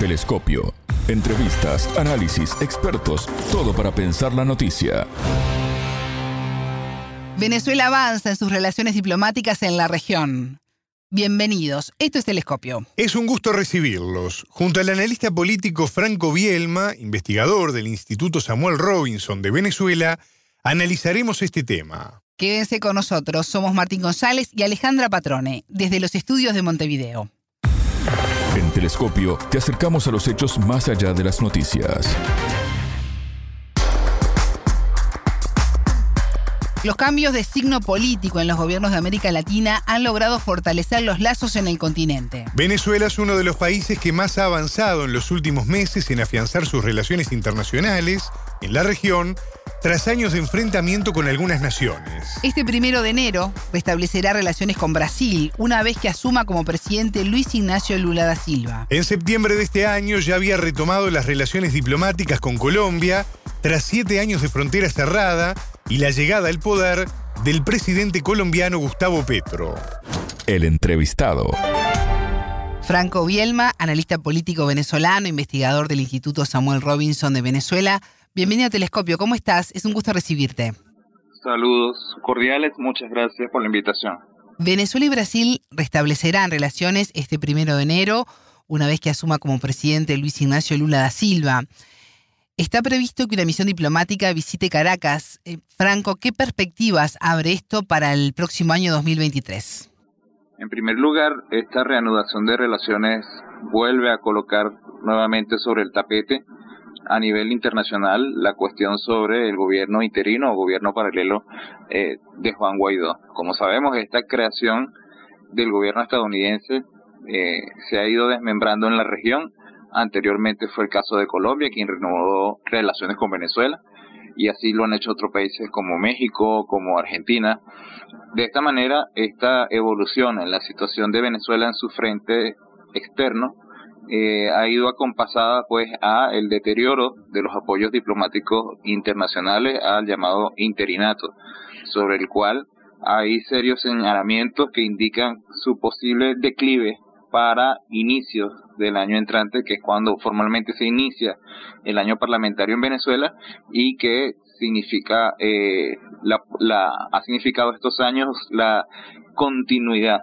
Telescopio. Entrevistas, análisis, expertos, todo para pensar la noticia. Venezuela avanza en sus relaciones diplomáticas en la región. Bienvenidos, esto es Telescopio. Es un gusto recibirlos. Junto al analista político Franco Bielma, investigador del Instituto Samuel Robinson de Venezuela, analizaremos este tema. Quédense con nosotros, somos Martín González y Alejandra Patrone, desde los estudios de Montevideo. En Telescopio te acercamos a los hechos más allá de las noticias. Los cambios de signo político en los gobiernos de América Latina han logrado fortalecer los lazos en el continente. Venezuela es uno de los países que más ha avanzado en los últimos meses en afianzar sus relaciones internacionales en la región tras años de enfrentamiento con algunas naciones. Este primero de enero restablecerá relaciones con Brasil una vez que asuma como presidente Luis Ignacio Lula da Silva. En septiembre de este año ya había retomado las relaciones diplomáticas con Colombia tras siete años de frontera cerrada y la llegada al poder del presidente colombiano Gustavo Petro. El entrevistado. Franco Bielma, analista político venezolano, investigador del Instituto Samuel Robinson de Venezuela. Bienvenido a Telescopio, ¿cómo estás? Es un gusto recibirte. Saludos cordiales, muchas gracias por la invitación. Venezuela y Brasil restablecerán relaciones este primero de enero, una vez que asuma como presidente Luis Ignacio Lula da Silva. Está previsto que una misión diplomática visite Caracas. Eh, Franco, ¿qué perspectivas abre esto para el próximo año 2023? En primer lugar, esta reanudación de relaciones vuelve a colocar nuevamente sobre el tapete a nivel internacional la cuestión sobre el gobierno interino o gobierno paralelo eh, de Juan Guaidó. Como sabemos, esta creación del gobierno estadounidense eh, se ha ido desmembrando en la región. Anteriormente fue el caso de Colombia, quien renovó relaciones con Venezuela, y así lo han hecho otros países como México, como Argentina. De esta manera, esta evolución en la situación de Venezuela en su frente externo eh, ha ido acompasada pues a el deterioro de los apoyos diplomáticos internacionales al llamado interinato, sobre el cual hay serios señalamientos que indican su posible declive para inicios del año entrante, que es cuando formalmente se inicia el año parlamentario en Venezuela y que significa eh, la, la, ha significado estos años la continuidad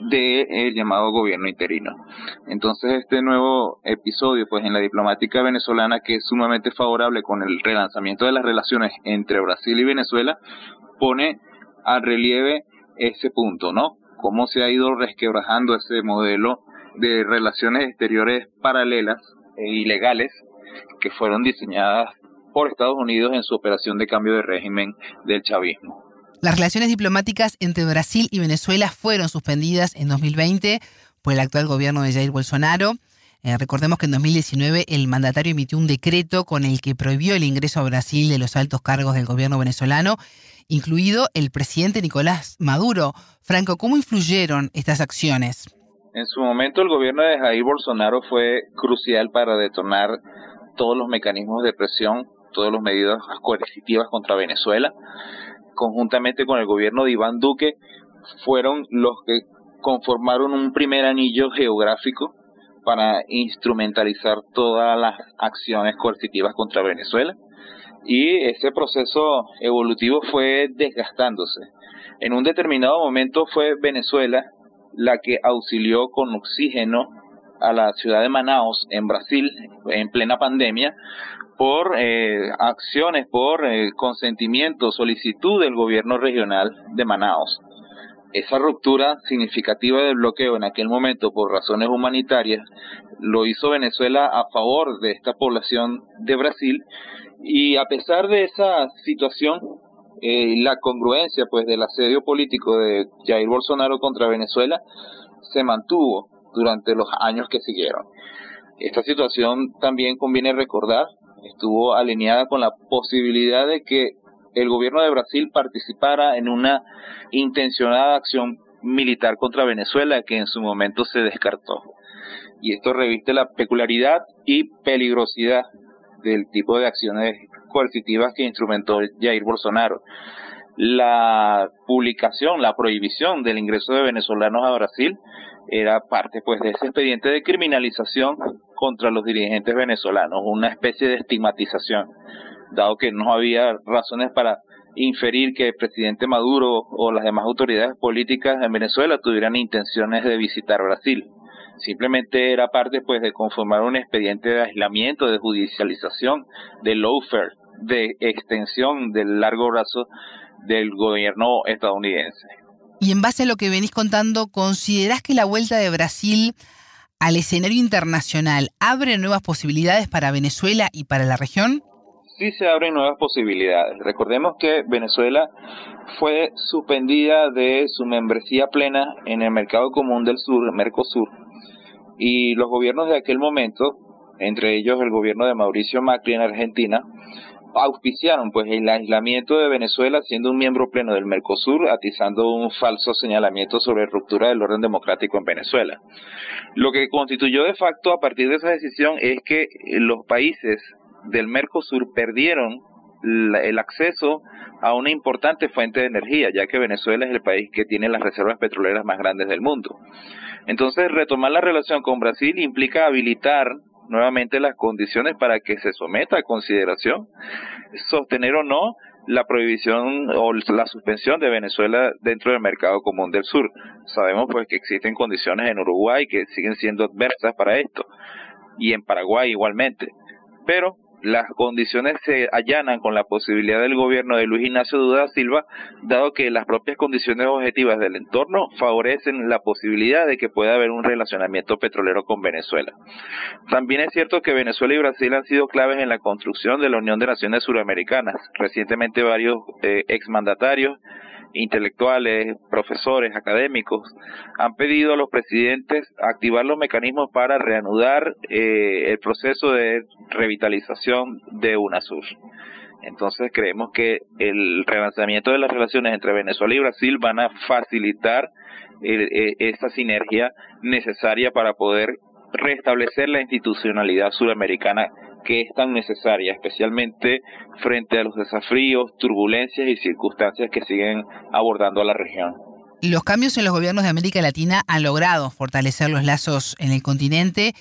del llamado gobierno interino. Entonces este nuevo episodio pues en la diplomática venezolana que es sumamente favorable con el relanzamiento de las relaciones entre Brasil y Venezuela pone al relieve ese punto, ¿no? Cómo se ha ido resquebrajando ese modelo de relaciones exteriores paralelas e ilegales que fueron diseñadas por Estados Unidos en su operación de cambio de régimen del chavismo. Las relaciones diplomáticas entre Brasil y Venezuela fueron suspendidas en 2020 por el actual gobierno de Jair Bolsonaro. Eh, recordemos que en 2019 el mandatario emitió un decreto con el que prohibió el ingreso a Brasil de los altos cargos del gobierno venezolano, incluido el presidente Nicolás Maduro. Franco, ¿cómo influyeron estas acciones? En su momento el gobierno de Jair Bolsonaro fue crucial para detonar todos los mecanismos de presión, todas las medidas coercitivas contra Venezuela conjuntamente con el gobierno de Iván Duque, fueron los que conformaron un primer anillo geográfico para instrumentalizar todas las acciones coercitivas contra Venezuela. Y ese proceso evolutivo fue desgastándose. En un determinado momento fue Venezuela la que auxilió con oxígeno a la ciudad de Manaus, en Brasil, en plena pandemia, por eh, acciones, por eh, consentimiento, solicitud del gobierno regional de Manaus. Esa ruptura significativa del bloqueo en aquel momento por razones humanitarias lo hizo Venezuela a favor de esta población de Brasil y a pesar de esa situación, eh, la congruencia pues del asedio político de Jair Bolsonaro contra Venezuela se mantuvo durante los años que siguieron. Esta situación también conviene recordar estuvo alineada con la posibilidad de que el gobierno de Brasil participara en una intencionada acción militar contra Venezuela que en su momento se descartó. Y esto reviste la peculiaridad y peligrosidad del tipo de acciones coercitivas que instrumentó Jair Bolsonaro. La publicación, la prohibición del ingreso de venezolanos a Brasil era parte pues de ese expediente de criminalización contra los dirigentes venezolanos, una especie de estigmatización, dado que no había razones para inferir que el presidente Maduro o las demás autoridades políticas en Venezuela tuvieran intenciones de visitar Brasil. Simplemente era parte pues de conformar un expediente de aislamiento, de judicialización, de lawfare, de extensión del largo brazo del gobierno estadounidense. Y en base a lo que venís contando, ¿considerás que la vuelta de Brasil al escenario internacional abre nuevas posibilidades para Venezuela y para la región? Sí se abren nuevas posibilidades. Recordemos que Venezuela fue suspendida de su membresía plena en el Mercado Común del Sur, Mercosur, y los gobiernos de aquel momento, entre ellos el gobierno de Mauricio Macri en Argentina, auspiciaron pues el aislamiento de Venezuela siendo un miembro pleno del Mercosur, atizando un falso señalamiento sobre ruptura del orden democrático en Venezuela. Lo que constituyó de facto a partir de esa decisión es que los países del Mercosur perdieron el acceso a una importante fuente de energía, ya que Venezuela es el país que tiene las reservas petroleras más grandes del mundo. Entonces, retomar la relación con Brasil implica habilitar nuevamente las condiciones para que se someta a consideración, sostener o no la prohibición o la suspensión de Venezuela dentro del mercado común del sur. Sabemos pues que existen condiciones en Uruguay que siguen siendo adversas para esto y en Paraguay igualmente. Pero las condiciones se allanan con la posibilidad del gobierno de Luis Ignacio Duda Silva, dado que las propias condiciones objetivas del entorno favorecen la posibilidad de que pueda haber un relacionamiento petrolero con Venezuela. También es cierto que Venezuela y Brasil han sido claves en la construcción de la Unión de Naciones Suramericanas. Recientemente varios eh, exmandatarios intelectuales, profesores, académicos, han pedido a los presidentes activar los mecanismos para reanudar eh, el proceso de revitalización de UNASUR. Entonces creemos que el relanzamiento de las relaciones entre Venezuela y Brasil van a facilitar eh, eh, esa sinergia necesaria para poder restablecer la institucionalidad suramericana que es tan necesaria, especialmente frente a los desafíos, turbulencias y circunstancias que siguen abordando a la región. Los cambios en los gobiernos de América Latina han logrado fortalecer los lazos en el continente.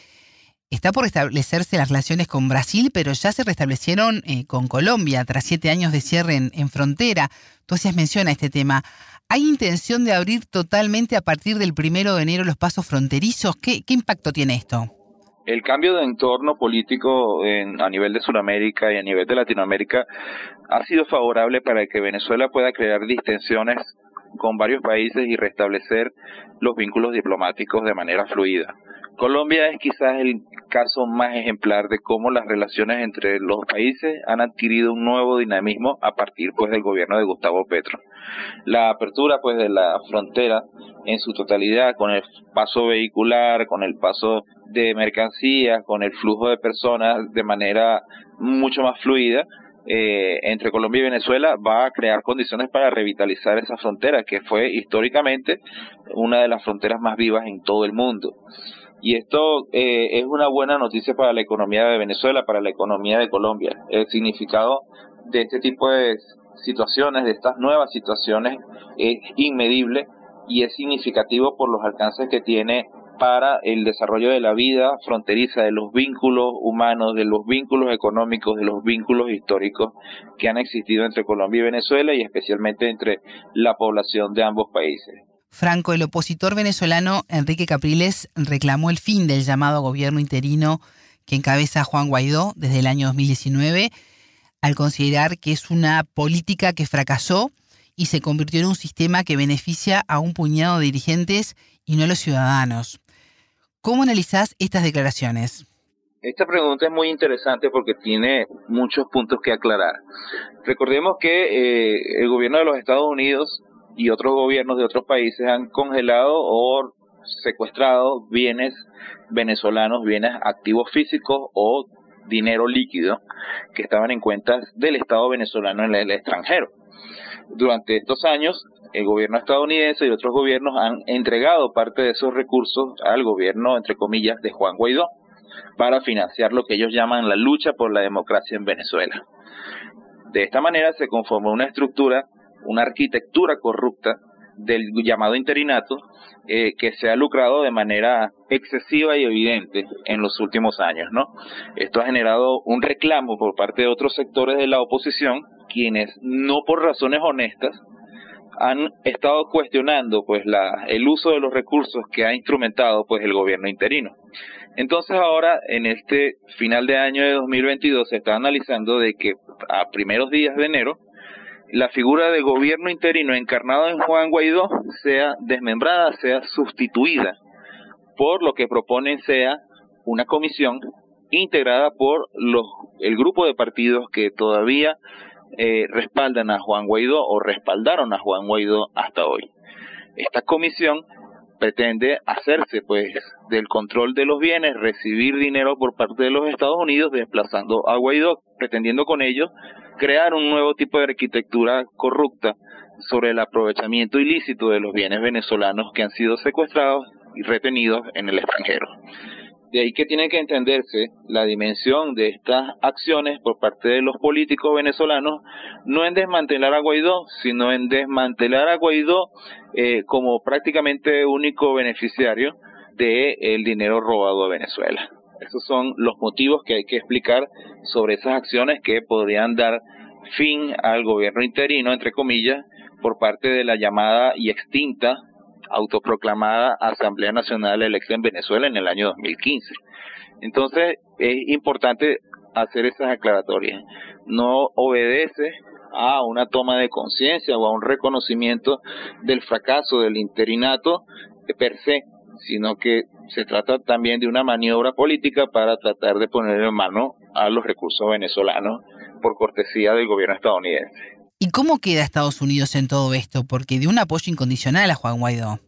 Está por restablecerse las relaciones con Brasil, pero ya se restablecieron eh, con Colombia tras siete años de cierre en, frontera. Tú hacías mención a este tema. ¿Hay intención de abrir totalmente a partir del primero de enero los pasos fronterizos? ¿Qué, qué impacto tiene esto? El cambio de entorno político en, a nivel de Sudamérica y a nivel de Latinoamérica ha sido favorable para que Venezuela pueda crear distensiones con varios países y restablecer los vínculos diplomáticos de manera fluida. Colombia es quizás el caso más ejemplar de cómo las relaciones entre los países han adquirido un nuevo dinamismo a partir pues del gobierno de Gustavo Petro. La apertura pues de la frontera en su totalidad con el paso vehicular, con el paso de mercancías, con el flujo de personas de manera mucho más fluida, eh, entre Colombia y Venezuela va a crear condiciones para revitalizar esa frontera, que fue históricamente una de las fronteras más vivas en todo el mundo. Y esto eh, es una buena noticia para la economía de Venezuela, para la economía de Colombia. El significado de este tipo de situaciones, de estas nuevas situaciones, es inmedible y es significativo por los alcances que tiene para el desarrollo de la vida fronteriza, de los vínculos humanos, de los vínculos económicos, de los vínculos históricos que han existido entre Colombia y Venezuela y especialmente entre la población de ambos países. Franco, el opositor venezolano Enrique Capriles reclamó el fin del llamado gobierno interino que encabeza Juan Guaidó desde el año 2019, al considerar que es una política que fracasó y se convirtió en un sistema que beneficia a un puñado de dirigentes y no a los ciudadanos. ¿Cómo analizás estas declaraciones? Esta pregunta es muy interesante porque tiene muchos puntos que aclarar. Recordemos que eh, el gobierno de los Estados Unidos y otros gobiernos de otros países han congelado o secuestrado bienes venezolanos, bienes activos físicos o dinero líquido que estaban en cuentas del Estado venezolano en el extranjero. Durante estos años, el gobierno estadounidense y otros gobiernos han entregado parte de esos recursos al gobierno, entre comillas, de Juan Guaidó, para financiar lo que ellos llaman la lucha por la democracia en Venezuela. De esta manera se conformó una estructura, una arquitectura corrupta del llamado interinato eh, que se ha lucrado de manera excesiva y evidente en los últimos años, ¿no? Esto ha generado un reclamo por parte de otros sectores de la oposición, quienes no por razones honestas han estado cuestionando pues la, el uso de los recursos que ha instrumentado pues el gobierno interino. Entonces ahora en este final de año de 2022 se está analizando de que a primeros días de enero la figura de gobierno interino encarnado en Juan Guaidó sea desmembrada, sea sustituida por lo que proponen sea una comisión integrada por los el grupo de partidos que todavía eh, respaldan a Juan Guaidó o respaldaron a Juan Guaidó hasta hoy. Esta comisión pretende hacerse pues del control de los bienes, recibir dinero por parte de los Estados Unidos, desplazando a Guaidó, pretendiendo con ello crear un nuevo tipo de arquitectura corrupta sobre el aprovechamiento ilícito de los bienes venezolanos que han sido secuestrados y retenidos en el extranjero. De ahí que tiene que entenderse la dimensión de estas acciones por parte de los políticos venezolanos, no en desmantelar a Guaidó, sino en desmantelar a Guaidó eh, como prácticamente único beneficiario del dinero robado a Venezuela. Esos son los motivos que hay que explicar sobre esas acciones que podrían dar fin al gobierno interino, entre comillas, por parte de la llamada y extinta autoproclamada Asamblea Nacional Electa en Venezuela en el año 2015. Entonces, es importante hacer esas aclaratorias. No obedece a una toma de conciencia o a un reconocimiento del fracaso del interinato per se, sino que se trata también de una maniobra política para tratar de poner en mano a los recursos venezolanos por cortesía del gobierno estadounidense. ¿Y cómo queda Estados Unidos en todo esto? Porque de un apoyo incondicional a Juan Guaidó.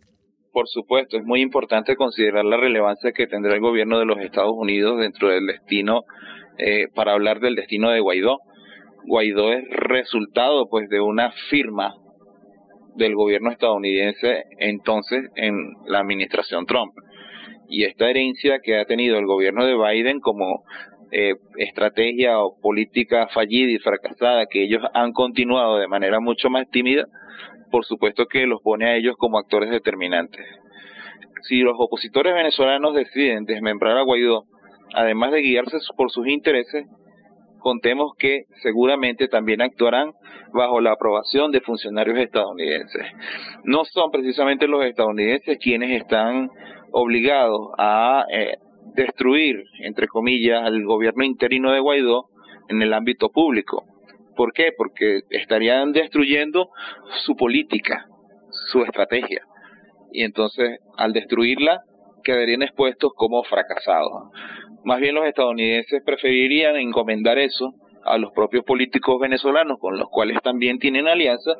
Por supuesto, es muy importante considerar la relevancia que tendrá el gobierno de los Estados Unidos dentro del destino, eh, para hablar del destino de Guaidó. Guaidó es resultado pues de una firma del gobierno estadounidense entonces en la administración Trump. Y esta herencia que ha tenido el gobierno de Biden como eh, estrategia o política fallida y fracasada que ellos han continuado de manera mucho más tímida, por supuesto que los pone a ellos como actores determinantes. Si los opositores venezolanos deciden desmembrar a Guaidó, además de guiarse por sus intereses, contemos que seguramente también actuarán bajo la aprobación de funcionarios estadounidenses. No son precisamente los estadounidenses quienes están obligados a eh, destruir, entre comillas, al gobierno interino de Guaidó en el ámbito público. ¿Por qué? Porque estarían destruyendo su política, su estrategia. Y entonces, al destruirla, quedarían expuestos como fracasados. Más bien los estadounidenses preferirían encomendar eso a los propios políticos venezolanos, con los cuales también tienen alianza,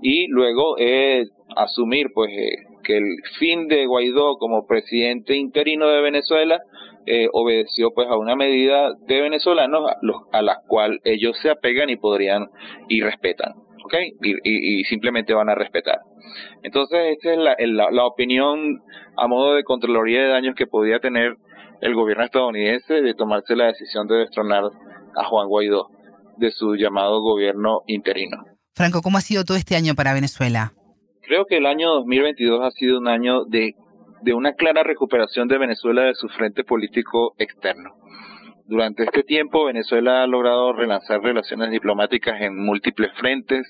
y luego eh, asumir pues eh, que el fin de Guaidó como presidente interino de Venezuela eh, obedeció pues a una medida de venezolanos a, los, a la cual ellos se apegan y podrían y respetan, ¿ok? Y, simplemente van a respetar. Entonces, esta es la, la, la, opinión a modo de Contraloría de Daños que podía tener el gobierno estadounidense de tomarse la decisión de destronar a Juan Guaidó de su llamado gobierno interino. Franco, ¿cómo ha sido todo este año para Venezuela? Creo que el año 2022 ha sido un año de una clara recuperación de Venezuela de su frente político externo. Durante este tiempo, Venezuela ha logrado relanzar relaciones diplomáticas en múltiples frentes,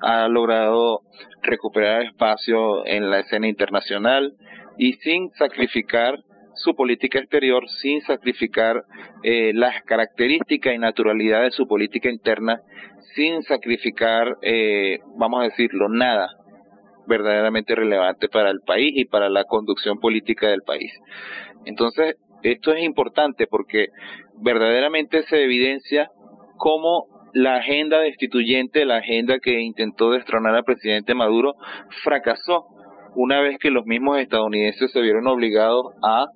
ha logrado recuperar espacio en la escena internacional y sin sacrificar su política exterior, sin sacrificar eh, las características y naturalidad de su política interna, sin sacrificar, eh, vamos a decirlo, nada verdaderamente relevante para el país y para la conducción política del país. Entonces, esto es importante porque verdaderamente se evidencia cómo la agenda destituyente, la agenda que intentó destronar al presidente Maduro, fracasó una vez que los mismos estadounidenses se vieron obligados a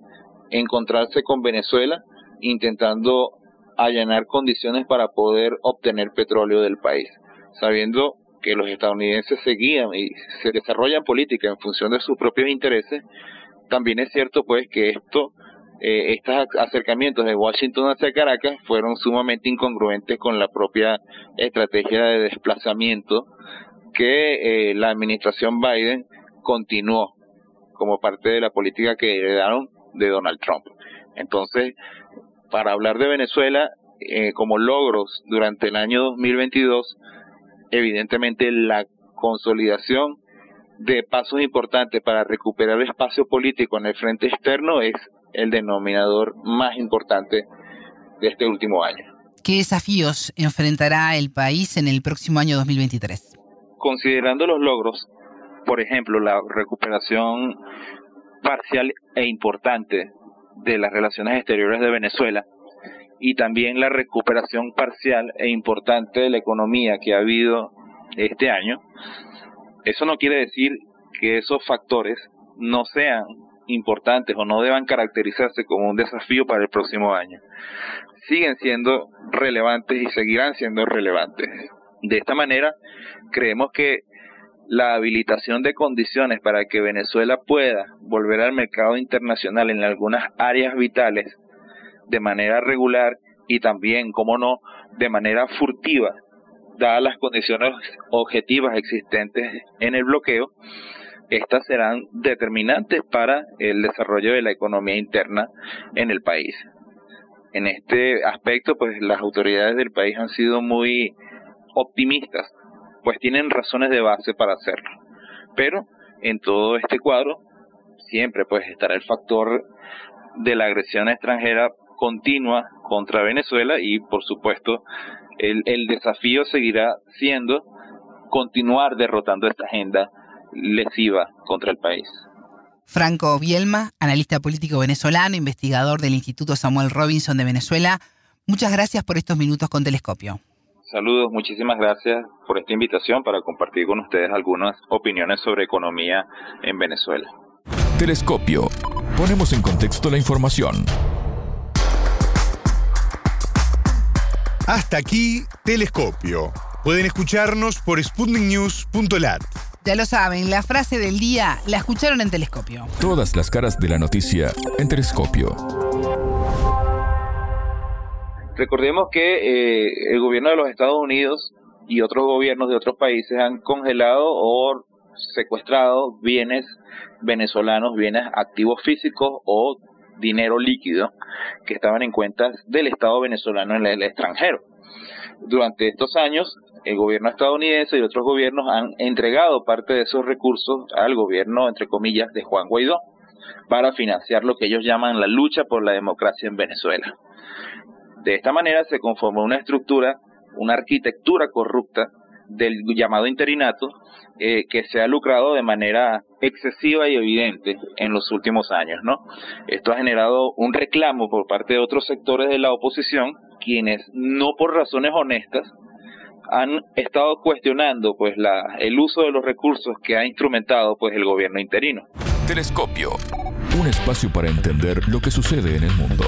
encontrarse con Venezuela intentando allanar condiciones para poder obtener petróleo del país, sabiendo que los estadounidenses se guían y se desarrollan política en función de sus propios intereses, también es cierto pues que esto, eh, estos acercamientos de Washington hacia Caracas fueron sumamente incongruentes con la propia estrategia de desplazamiento que eh, la administración Biden continuó como parte de la política que heredaron de Donald Trump. Entonces, para hablar de Venezuela eh, como logros durante el año 2022, evidentemente la consolidación de pasos importantes para recuperar el espacio político en el frente externo es el denominador más importante de este último año. ¿Qué desafíos enfrentará el país en el próximo año 2023? Considerando los logros, por ejemplo, la recuperación parcial e importante de las relaciones exteriores de Venezuela y también la recuperación parcial e importante de la economía que ha habido este año, eso no quiere decir que esos factores no sean importantes o no deban caracterizarse como un desafío para el próximo año. Siguen siendo relevantes y seguirán siendo relevantes. De esta manera, creemos que la habilitación de condiciones para que Venezuela pueda volver al mercado internacional en algunas áreas vitales de manera regular y también, como no, de manera furtiva, dadas las condiciones objetivas existentes en el bloqueo, estas serán determinantes para el desarrollo de la economía interna en el país. En este aspecto, pues las autoridades del país han sido muy optimistas, pues tienen razones de base para hacerlo. Pero en todo este cuadro siempre pues estará el factor de la agresión extranjera continua contra Venezuela y por supuesto el, el desafío seguirá siendo continuar derrotando esta agenda lesiva contra el país. Franco Bielma, analista político venezolano, investigador del Instituto Samuel Robinson de Venezuela, muchas gracias por estos minutos con Telescopio. Saludos, muchísimas gracias por esta invitación para compartir con ustedes algunas opiniones sobre economía en Venezuela. Telescopio. Ponemos en contexto la información. Hasta aquí, Telescopio. Pueden escucharnos por sputniknews.lat. Ya lo saben, la frase del día la escucharon en Telescopio. Todas las caras de la noticia en Telescopio. Recordemos que eh, el gobierno de los Estados Unidos y otros gobiernos de otros países han congelado o secuestrado bienes venezolanos, bienes activos físicos o dinero líquido que estaban en cuentas del Estado venezolano en el extranjero. Durante estos años, el gobierno estadounidense y otros gobiernos han entregado parte de esos recursos al gobierno, entre comillas, de Juan Guaidó, para financiar lo que ellos llaman la lucha por la democracia en Venezuela. De esta manera se conformó una estructura, una arquitectura corrupta del llamado interinato eh, que se ha lucrado de manera excesiva y evidente en los últimos años, ¿no? Esto ha generado un reclamo por parte de otros sectores de la oposición, quienes no por razones honestas han estado cuestionando pues la, el uso de los recursos que ha instrumentado pues el gobierno interino. Telescopio, un espacio para entender lo que sucede en el mundo.